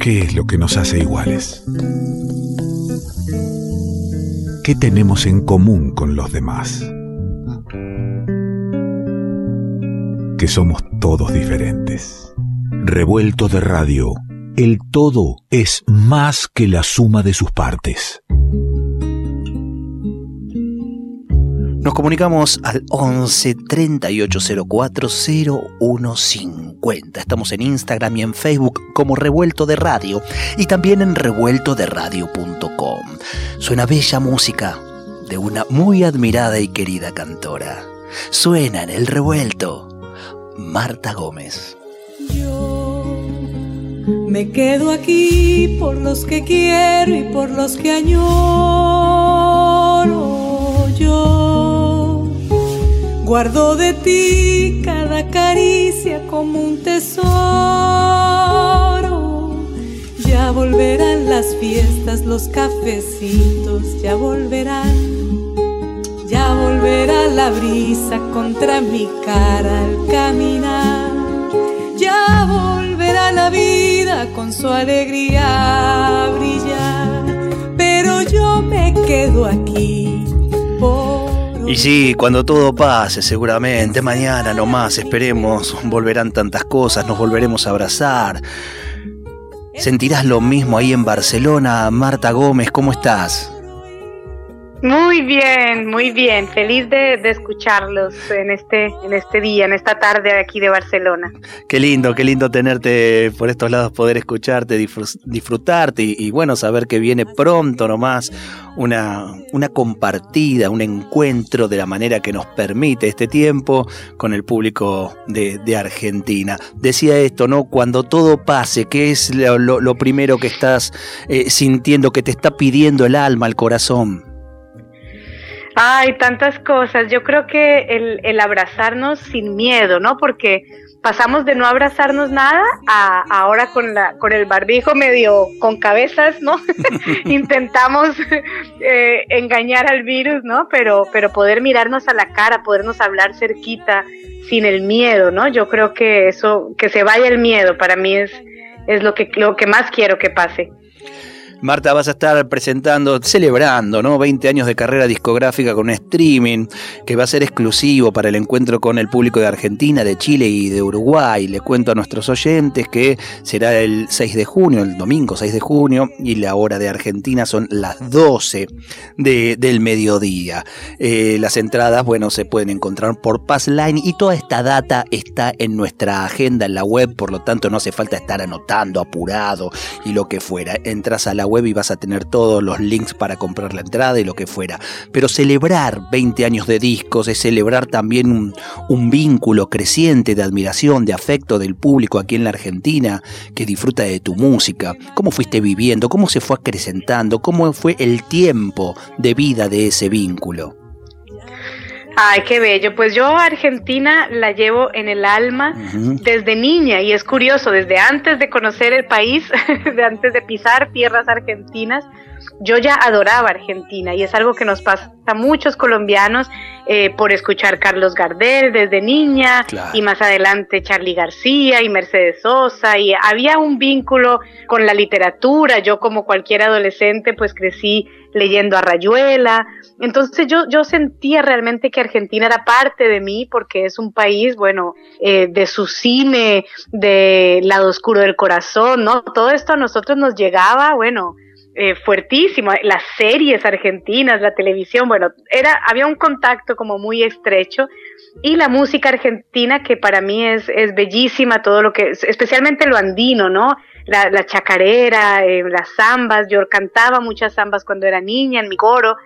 ¿Qué es lo que nos hace iguales? ¿Qué tenemos en común con los demás? Que somos todos diferentes. Revuelto de radio, el todo es más que la suma de sus partes. Nos comunicamos al 11 3804 0150. Estamos en Instagram y en Facebook como Revuelto de Radio y también en revueltoderadio.com. Suena bella música de una muy admirada y querida cantora. Suena en el revuelto Marta Gómez. Yo me quedo aquí por los que quiero y por los que añoro. Yo Guardo de ti cada caricia como un tesoro. Ya volverán las fiestas, los cafecitos, ya volverán. Ya volverá la brisa contra mi cara al caminar. Ya volverá la vida con su alegría a brillar. Pero yo me quedo aquí y sí, cuando todo pase, seguramente, mañana nomás, esperemos, volverán tantas cosas, nos volveremos a abrazar. ¿Sentirás lo mismo ahí en Barcelona? Marta Gómez, ¿cómo estás? Muy bien, muy bien. Feliz de, escucharlos en este, en este día, en esta tarde aquí de Barcelona. Qué lindo, qué lindo tenerte por estos lados, poder escucharte, disfrutarte y, bueno, saber que viene pronto nomás una, una compartida, un encuentro de la manera que nos permite este tiempo con el público de, Argentina. Decía esto, ¿no? Cuando todo pase, ¿qué es lo, primero que estás eh, sintiendo, que te está pidiendo el alma, el corazón? Ay, tantas cosas. Yo creo que el, el, abrazarnos sin miedo, ¿no? Porque pasamos de no abrazarnos nada a ahora con la con el barbijo medio con cabezas, ¿no? Intentamos eh, engañar al virus, ¿no? Pero pero poder mirarnos a la cara, podernos hablar cerquita sin el miedo, ¿no? Yo creo que eso que se vaya el miedo para mí es es lo que lo que más quiero que pase. Marta, vas a estar presentando, celebrando, ¿no? 20 años de carrera discográfica con streaming, que va a ser exclusivo para el encuentro con el público de Argentina, de Chile y de Uruguay. Le cuento a nuestros oyentes que será el 6 de junio, el domingo 6 de junio, y la hora de Argentina son las 12 del mediodía. Eh, las entradas, bueno, se pueden encontrar por Passline y toda esta data está en nuestra agenda en la web, por lo tanto no hace falta estar anotando, apurado y lo que fuera. Entras a la web y vas a tener todos los links para comprar la entrada y lo que fuera. Pero celebrar 20 años de discos es celebrar también un, un vínculo creciente de admiración, de afecto del público aquí en la Argentina que disfruta de tu música. ¿Cómo fuiste viviendo? ¿Cómo se fue acrecentando? ¿Cómo fue el tiempo de vida de ese vínculo? Ay, qué bello. Pues yo Argentina la llevo en el alma desde niña y es curioso, desde antes de conocer el país, de antes de pisar tierras argentinas, yo ya adoraba Argentina y es algo que nos pasa a muchos colombianos eh, por escuchar Carlos Gardel desde niña y más adelante Charlie García y Mercedes Sosa y había un vínculo con la literatura. Yo como cualquier adolescente pues crecí leyendo a Rayuela. Entonces yo, yo sentía realmente que Argentina era parte de mí porque es un país, bueno, eh, de su cine, de lado oscuro del corazón, ¿no? Todo esto a nosotros nos llegaba, bueno, eh, fuertísimo. Las series argentinas, la televisión, bueno, era, había un contacto como muy estrecho. Y la música argentina que para mí es, es bellísima, todo lo que, especialmente lo andino, ¿no? La, chacarera, eh, las zambas, yo cantaba muchas zambas cuando era niña en mi coro,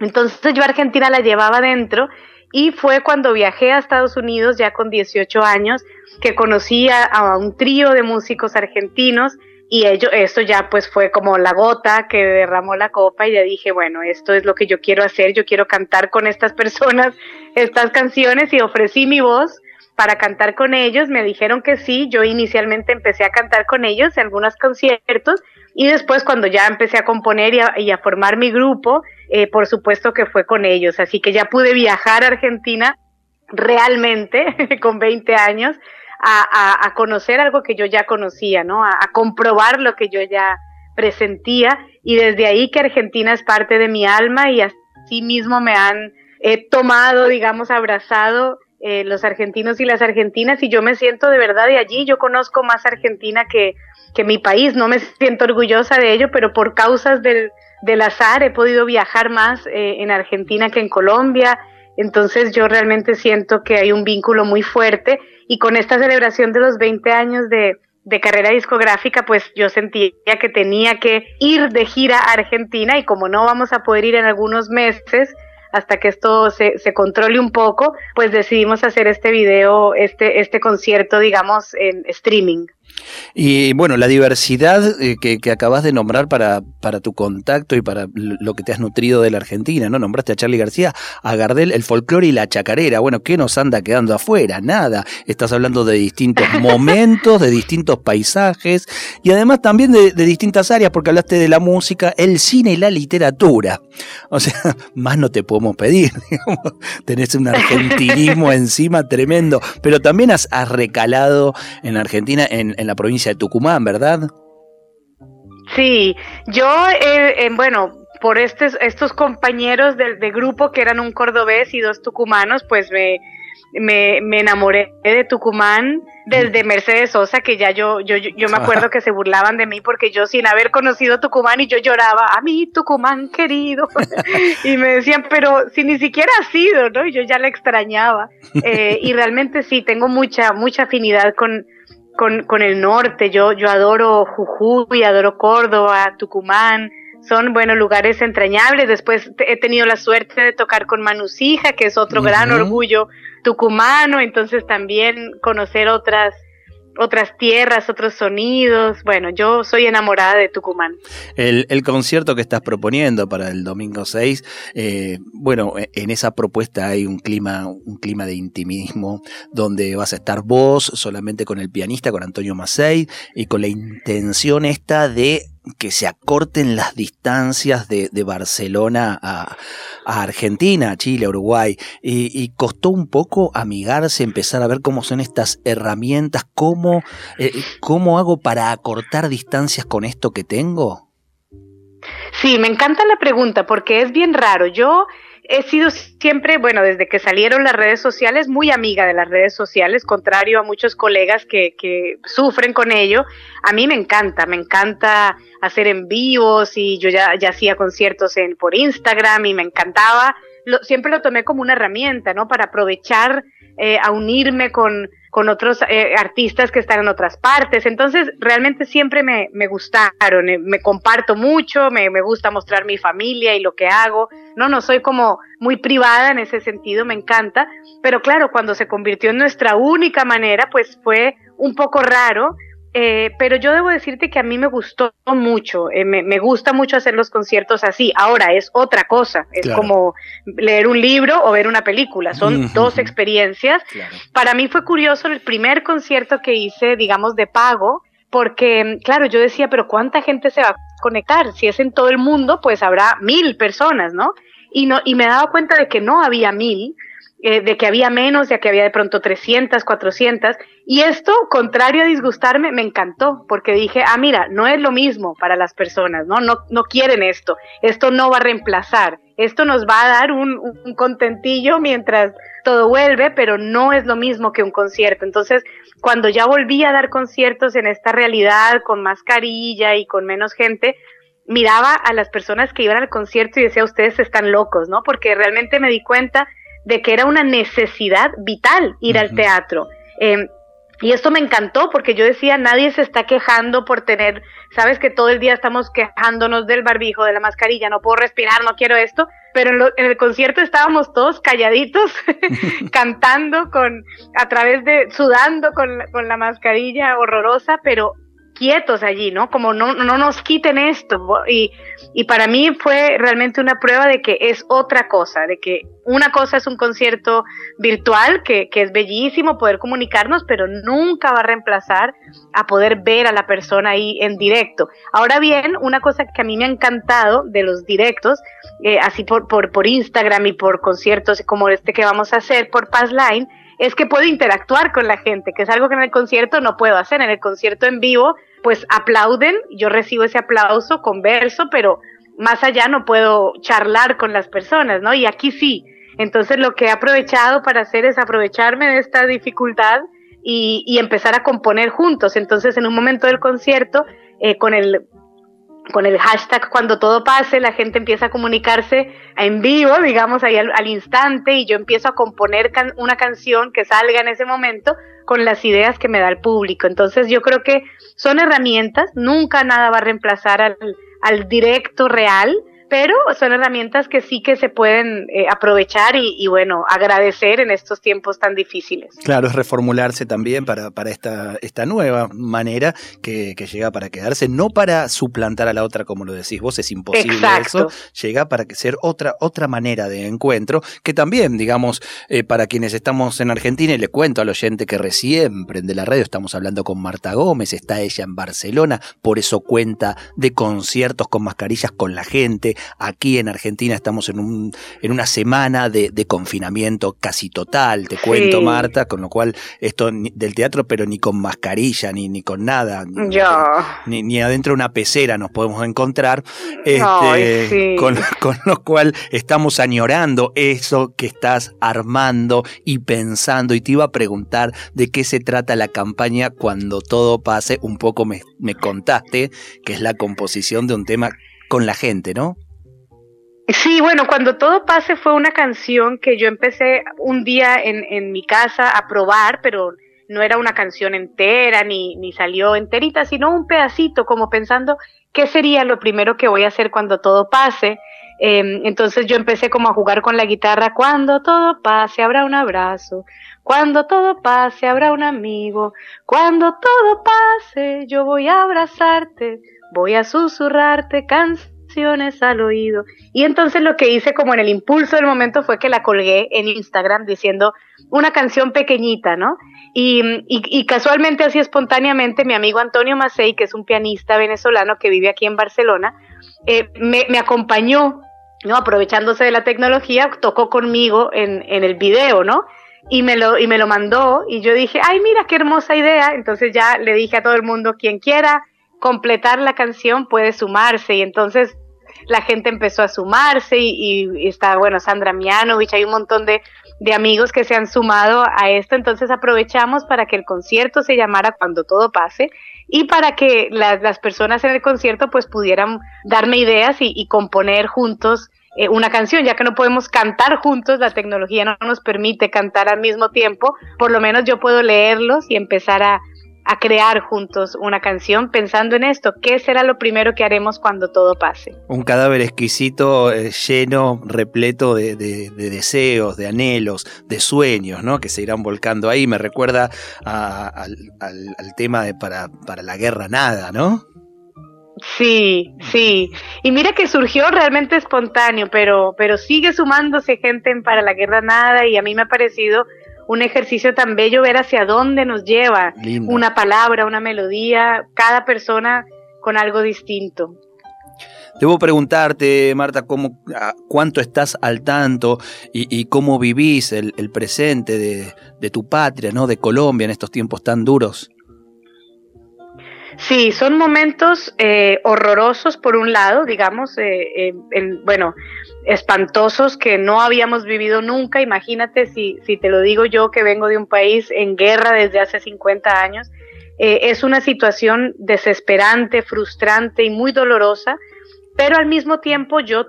entonces yo Argentina la llevaba dentro. Y fue cuando viajé a Estados Unidos ya con 18 años que conocí a un trío de músicos argentinos y ello, esto ya pues fue como la gota que derramó la copa y ya dije, bueno, esto es lo que yo quiero hacer, yo quiero cantar con estas personas estas canciones y ofrecí mi voz para cantar con ellos, me dijeron que sí, yo inicialmente empecé a cantar con ellos en algunos conciertos y después cuando ya empecé a componer y a, formar mi grupo, eh, por supuesto que fue con ellos, así que ya pude viajar a Argentina realmente con 20 años a, conocer algo que yo ya conocía, ¿no? A, comprobar lo que yo ya presentía. Y desde ahí que Argentina es parte de mi alma y así mismo me han eh, tomado, digamos, abrazado eh, los argentinos y las argentinas. Y yo me siento de verdad de allí, yo conozco más Argentina que, que mi país, no me siento orgullosa de ello, pero por causas del, del azar he podido viajar más eh, en Argentina que en Colombia, entonces yo realmente siento que hay un vínculo muy fuerte y con esta celebración de los 20 años de, de carrera discográfica, pues yo sentía que tenía que ir de gira a Argentina y como no vamos a poder ir en algunos meses, hasta que esto se, se, controle un poco, pues decidimos hacer este video, este, este concierto, digamos, en streaming. Y bueno, la diversidad eh, que, acabas de nombrar para, para tu contacto y para lo que te has nutrido de la Argentina, ¿no? Nombraste a Charlie García, a Gardel, el folclore y la chacarera. Bueno, ¿qué nos anda quedando afuera? Nada. Estás hablando de distintos momentos, de distintos paisajes y además también de, distintas áreas, porque hablaste de la música, el cine y la literatura. O sea, más no te podemos pedir. Tenés un argentinismo encima tremendo, pero también has, recalado en Argentina en la provincia de Tucumán, ¿verdad? Sí, yo, eh, eh, bueno, por estos, estos compañeros del de grupo que eran un cordobés y dos tucumanos, pues me, me, enamoré de Tucumán desde Mercedes Sosa, que ya yo, yo, yo me acuerdo que se burlaban de mí porque yo sin haber conocido Tucumán y yo lloraba, a mí Tucumán querido, y me decían, pero si ni siquiera ha sido, ¿no? Y yo ya la extrañaba. Eh, y realmente sí, tengo mucha, mucha afinidad con, con, con el norte. Yo, yo adoro Jujuy, adoro Córdoba, Tucumán. Son, buenos lugares entrañables. Después he tenido la suerte de tocar con Manusija, que es otro gran orgullo tucumano. Entonces también conocer otras, otras tierras, otros sonidos. Bueno, yo soy enamorada de Tucumán. El, concierto que estás proponiendo para el domingo 6, eh, bueno, e, en esa propuesta hay un clima, un clima de intimismo, donde vas a estar vos solamente con el pianista, con Antonio Macei, y con la intención esta de que se acorten las distancias de, Barcelona a, Argentina, a Chile, a Uruguay, y, costó un poco amigarse, empezar a ver cómo son estas herramientas, cómo, eh, cómo hago para acortar distancias con esto que tengo. Sí, me encanta la pregunta porque es bien raro. Yo he sido siempre, bueno, desde que salieron las redes sociales, muy amiga de las redes sociales, contrario a muchos colegas que, que sufren con ello. A mí me encanta, me encanta hacer en vivos y yo ya, ya hacía conciertos en, por Instagram y me encantaba. Lo, siempre lo tomé como una herramienta, ¿no? Para aprovechar eh, a unirme con, con otros eh, artistas que están en otras partes. Entonces, realmente siempre me, me gustaron, eh, me comparto mucho, me, me, gusta mostrar mi familia y lo que hago. No, no soy como muy privada en ese sentido, me encanta. Pero claro, cuando se convirtió en nuestra única manera, pues fue un poco raro eh, pero yo debo decirte que a mí me gustó mucho, eh, me, gusta mucho hacer los conciertos así. Ahora es otra cosa, es como leer un libro o ver una película, son dos experiencias. Para mí fue curioso el primer concierto que hice, digamos, de pago, porque, claro, yo decía, pero ¿cuánta gente se va a conectar? Si es en todo el mundo, pues habrá mil personas, ¿no? Y, no, y me daba cuenta de que no había mil, eh, de que había menos, de que había de pronto 300, 400. Y esto, contrario a disgustarme, me encantó, porque dije, ah, mira, no es lo mismo para las personas, ¿no? No, no quieren esto, esto no va a reemplazar, esto nos va a dar un, un contentillo mientras todo vuelve, pero no es lo mismo que un concierto. Entonces, cuando ya volví a dar conciertos en esta realidad, con mascarilla y con menos gente, miraba a las personas que iban al concierto y decía, ustedes están locos, ¿no? Porque realmente me di cuenta de que era una necesidad vital ir al teatro. Em, y esto me encantó porque yo decía, nadie se está quejando por tener, sabes que todo el día estamos quejándonos del barbijo, de la mascarilla, no puedo respirar, no quiero esto, pero en, el concierto estábamos todos calladitos, cantando con, a través de, sudando con, con la mascarilla horrorosa, pero quietos allí, ¿no? Como no, no nos quiten esto. Y, y para mí fue realmente una prueba de que es otra cosa, de que una cosa es un concierto virtual, que, que es bellísimo poder comunicarnos, pero nunca va a reemplazar a poder ver a la persona ahí en directo. Ahora bien, una cosa que a mí me ha encantado de los directos, eh, así por, por, por Instagram y por conciertos como este que vamos a hacer por Passline, es que puedo interactuar con la gente, que es algo que en el concierto no puedo hacer. En el concierto en vivo, pues aplauden, yo recibo ese aplauso, converso, pero más allá no puedo charlar con las personas, ¿no? Y aquí sí. Entonces lo que he aprovechado para hacer es aprovecharme de esta dificultad y, y empezar a componer juntos. Entonces en un momento del concierto, eh, con el con el hashtag cuando todo pase, la gente empieza a comunicarse en vivo, digamos, ahí al, instante, y yo empiezo a componer una canción que salga en ese momento con las ideas que me da el público. Entonces yo creo que son herramientas, nunca nada va a reemplazar al, al directo real, pero son herramientas que sí que se pueden eh, aprovechar y, bueno, agradecer en estos tiempos tan difíciles. Claro, es reformularse también para, para esta, esta nueva manera que, que, llega para quedarse, no para suplantar a la otra, como lo decís vos, es imposible eso, llega para ser otra, otra manera de encuentro, que también, digamos, eh, para quienes estamos en Argentina, y le cuento al oyente que recién prende la radio, estamos hablando con Marta Gómez, está ella en Barcelona, por eso cuenta de conciertos con mascarillas con la gente, Aquí en Argentina estamos en, un, en una semana de, confinamiento casi total, te cuento, Marta, con lo cual esto del teatro, pero ni con mascarilla, ni, ni con nada, ni, ni, adentro de una pecera nos podemos encontrar, este, con, con lo cual estamos añorando eso que estás armando y pensando. Y te iba a preguntar de qué se trata la campaña cuando todo pase. Un poco me, me contaste que es la composición de un tema con la gente, ¿no? Sí, bueno, cuando todo pase fue una canción que yo empecé un día en, en mi casa a probar, pero no era una canción entera ni, ni salió enterita, sino un pedacito, como pensando qué sería lo primero que voy a hacer cuando todo pase. Em, entonces yo empecé como a jugar con la guitarra, cuando todo pase habrá un abrazo, cuando todo pase habrá un amigo, cuando todo pase yo voy a abrazarte, voy a susurrarte canciones al oído. Y entonces lo que hice como en el impulso del momento fue que la colgué en Instagram diciendo una canción pequeñita, ¿no? Y, y, casualmente así espontáneamente mi amigo Antonio Macei, que es un pianista venezolano que vive aquí en Barcelona, eh, me, me, acompañó, ¿no? Aprovechándose de la tecnología, tocó conmigo en, en el video, ¿no? y me lo y me lo mandó y yo dije, "Ay, mira qué hermosa idea." Entonces ya le dije a todo el mundo quien quiera completar la canción puede sumarse y entonces la gente empezó a sumarse y, está, bueno, Sandra Mianovich, hay un montón de, de, amigos que se han sumado a esto, entonces aprovechamos para que el concierto se llamara Cuando todo pase y para que las, personas en el concierto pues pudieran darme ideas y, componer juntos eh, una canción, ya que no podemos cantar juntos, la tecnología no nos permite cantar al mismo tiempo, por lo menos yo puedo leerlos y empezar a, a crear juntos una canción pensando en esto, ¿qué será lo primero que haremos cuando todo pase? Un cadáver exquisito, eh, lleno, repleto de, deseos, de anhelos, de sueños, ¿no? Que se irán volcando ahí. Me recuerda al, tema de para, para la guerra nada, ¿no? Sí, sí. Y mira que surgió realmente espontáneo, pero, pero sigue sumándose gente en Para la Guerra Nada y a mí me ha parecido un ejercicio tan bello ver hacia dónde nos lleva una palabra, una melodía, cada persona con algo distinto. Debo preguntarte, Marta, cómo, cuánto estás al tanto y, cómo vivís el, presente de, tu patria, ¿no? de Colombia en estos tiempos tan duros. Sí, son momentos eh, horrorosos por un lado, digamos, eh, bueno, espantosos que no habíamos vivido nunca. Imagínate si, si te lo digo yo que vengo de un país en guerra desde hace 50 años. Eh, es una situación desesperante, frustrante y muy dolorosa, pero al mismo tiempo yo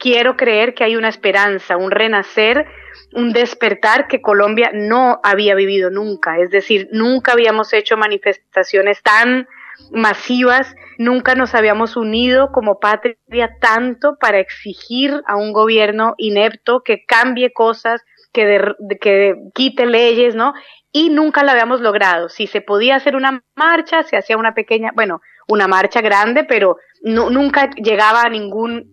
quiero creer que hay una esperanza, un renacer, un despertar que Colombia no había vivido nunca. Es decir, nunca habíamos hecho manifestaciones tan masivas, nunca nos habíamos unido como patria tanto para exigir a un gobierno inepto que cambie cosas, que, que quite leyes, ¿no? Y nunca lo habíamos logrado. Si se podía hacer una marcha, se hacía una pequeña, bueno, una marcha grande, pero nunca llegaba a ningún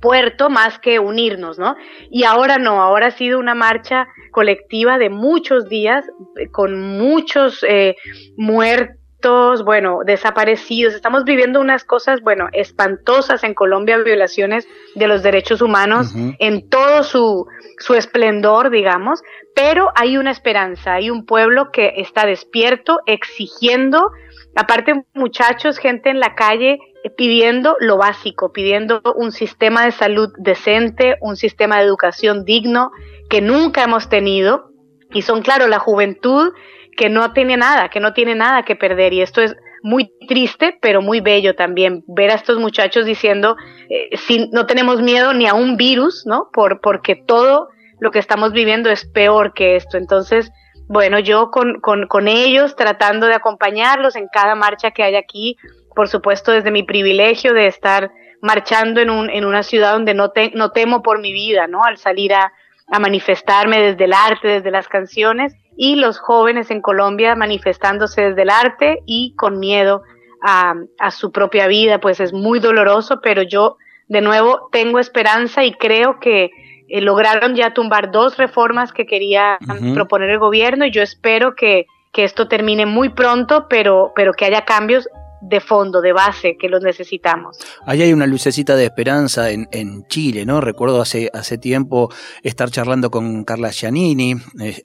puerto más que unirnos, ¿no? Y ahora no, ahora ha sido una marcha colectiva de muchos días, con muchos eh, muertos drogadictos, bueno, desaparecidos. Estamos viviendo unas cosas, bueno, espantosas en Colombia, violaciones de los derechos humanos en todo su, su esplendor, digamos, pero hay una esperanza, hay un pueblo que está despierto, exigiendo, aparte muchachos, gente en la calle eh, pidiendo lo básico, pidiendo un sistema de salud decente, un sistema de educación digno que nunca hemos tenido. Y son, claro, la juventud que no tiene nada, que no tiene nada que perder. Y esto es muy triste, pero muy bello también, ver a estos muchachos diciendo, eh, si no tenemos miedo ni a un virus, ¿no? Por, porque todo lo que estamos viviendo es peor que esto. Entonces, bueno, yo con, con, con ellos tratando de acompañarlos en cada marcha que hay aquí, por supuesto desde mi privilegio de estar marchando en, un, en una ciudad donde no, te, no temo por mi vida, ¿no? Al salir a, a manifestarme desde el arte, desde las canciones, y los jóvenes en Colombia manifestándose desde el arte y con miedo a, a su propia vida, pues es muy doloroso, pero yo de nuevo tengo esperanza y creo que eh, lograron ya tumbar dos reformas que quería proponer el gobierno y yo espero que, que, esto termine muy pronto, pero, pero que haya cambios de fondo, de base, que los necesitamos. Ahí hay una lucecita de esperanza en, en Chile, ¿no? Recuerdo hace, hace tiempo estar charlando con Carla Giannini,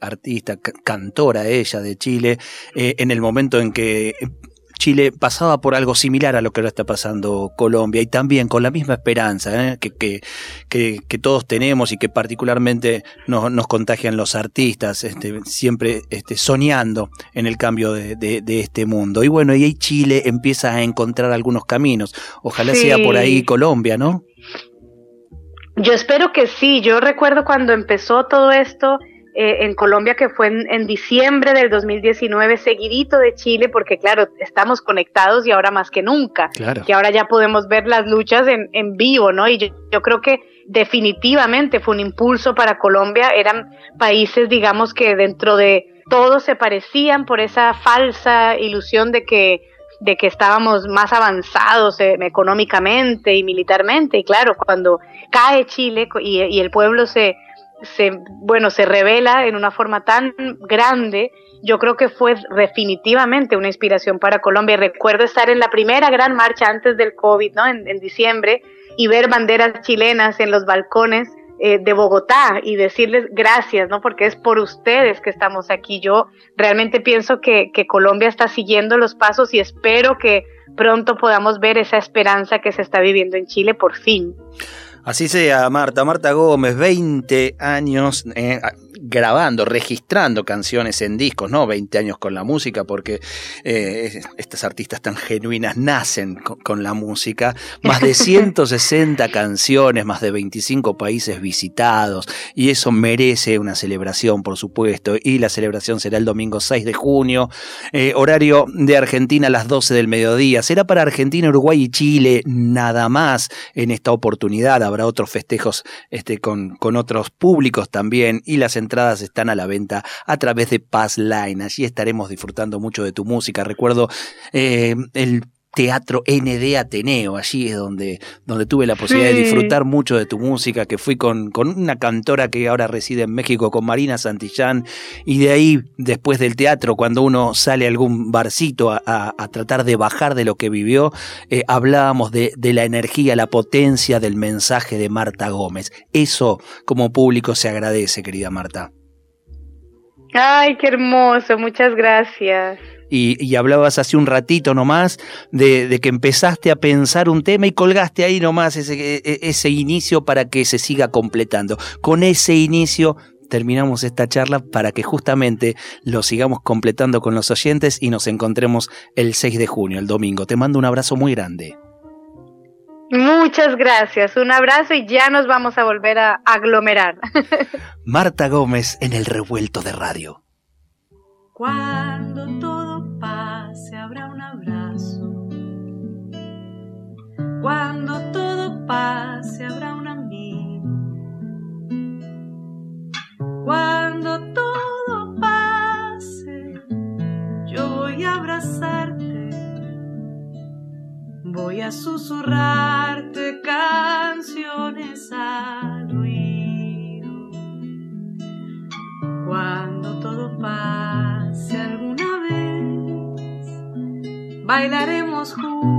artista, cantora ella de Chile, eh, en el momento en que Chile pasaba por algo similar a lo que ahora está pasando Colombia y también con la misma esperanza ¿eh? que, que, que, todos tenemos y que particularmente nos, nos contagian los artistas, este, siempre este, soñando en el cambio de, de, este mundo. Y bueno, y ahí Chile empieza a encontrar algunos caminos. Ojalá sea por ahí Colombia, ¿no? Yo espero que sí. Yo recuerdo cuando empezó todo esto eh, en Colombia que fue en, diciembre del 2019, seguidito de Chile, porque claro, estamos conectados y ahora más que nunca, que ahora ya podemos ver las luchas en, en vivo, ¿no? Y yo, yo creo que definitivamente fue un impulso para Colombia, eran países, digamos, que dentro de todo se parecían por esa falsa ilusión de que de que estábamos más avanzados eh, económicamente y militarmente. Y claro, cuando cae Chile y, y, el pueblo se, se, bueno, se revela en una forma tan grande, yo creo que fue definitivamente una inspiración para Colombia. Recuerdo estar en la primera gran marcha antes del COVID, ¿no? En, diciembre, y ver banderas chilenas en los balcones eh, de Bogotá y decirles gracias, ¿no? Porque es por ustedes que estamos aquí. Yo realmente pienso que, que Colombia está siguiendo los pasos y espero que pronto podamos ver esa esperanza que se está viviendo en Chile por fin. Así sea, Marta. Marta Gómez, 20 años eh, grabando, registrando canciones en discos, ¿no? 20 años con la música, porque eh, estas artistas tan genuinas nacen con, la música. Más de 160 canciones, más de 25 países visitados, y eso merece una celebración, por supuesto. Y la celebración será el domingo 6 de junio, eh, horario de Argentina a las 12 del mediodía. Será para Argentina, Uruguay y Chile, nada más en esta oportunidad. Habrá otros festejos este, con, con otros públicos también, y las entradas están a la venta a través de Passline. Allí estaremos disfrutando mucho de tu música. Recuerdo eh, el Teatro ND Ateneo, allí es donde, donde tuve la posibilidad de disfrutar mucho de tu música, que fui con, con, una cantora que ahora reside en México, con Marina Santillán, y de ahí, después del teatro, cuando uno sale a algún barcito a, a, tratar de bajar de lo que vivió, eh, hablábamos de, de la energía, la potencia del mensaje de Marta Gómez. Eso como público se agradece, querida Marta. Ay, qué hermoso, muchas gracias y, hablabas hace un ratito nomás de, que empezaste a pensar un tema y colgaste ahí nomás ese, e, e, ese inicio para que se siga completando. Con ese inicio terminamos esta charla para que justamente lo sigamos completando con los oyentes y nos encontremos el 6 de junio, el domingo. Te mando un abrazo muy grande. Muchas gracias, un abrazo y ya nos vamos a volver a aglomerar. Marta Gómez en el revuelto de radio. Cuando Cuando todo pase habrá un amigo. Cuando todo pase yo voy a abrazarte. Voy a susurrarte canciones al oído. Cuando todo pase alguna vez bailaremos juntos,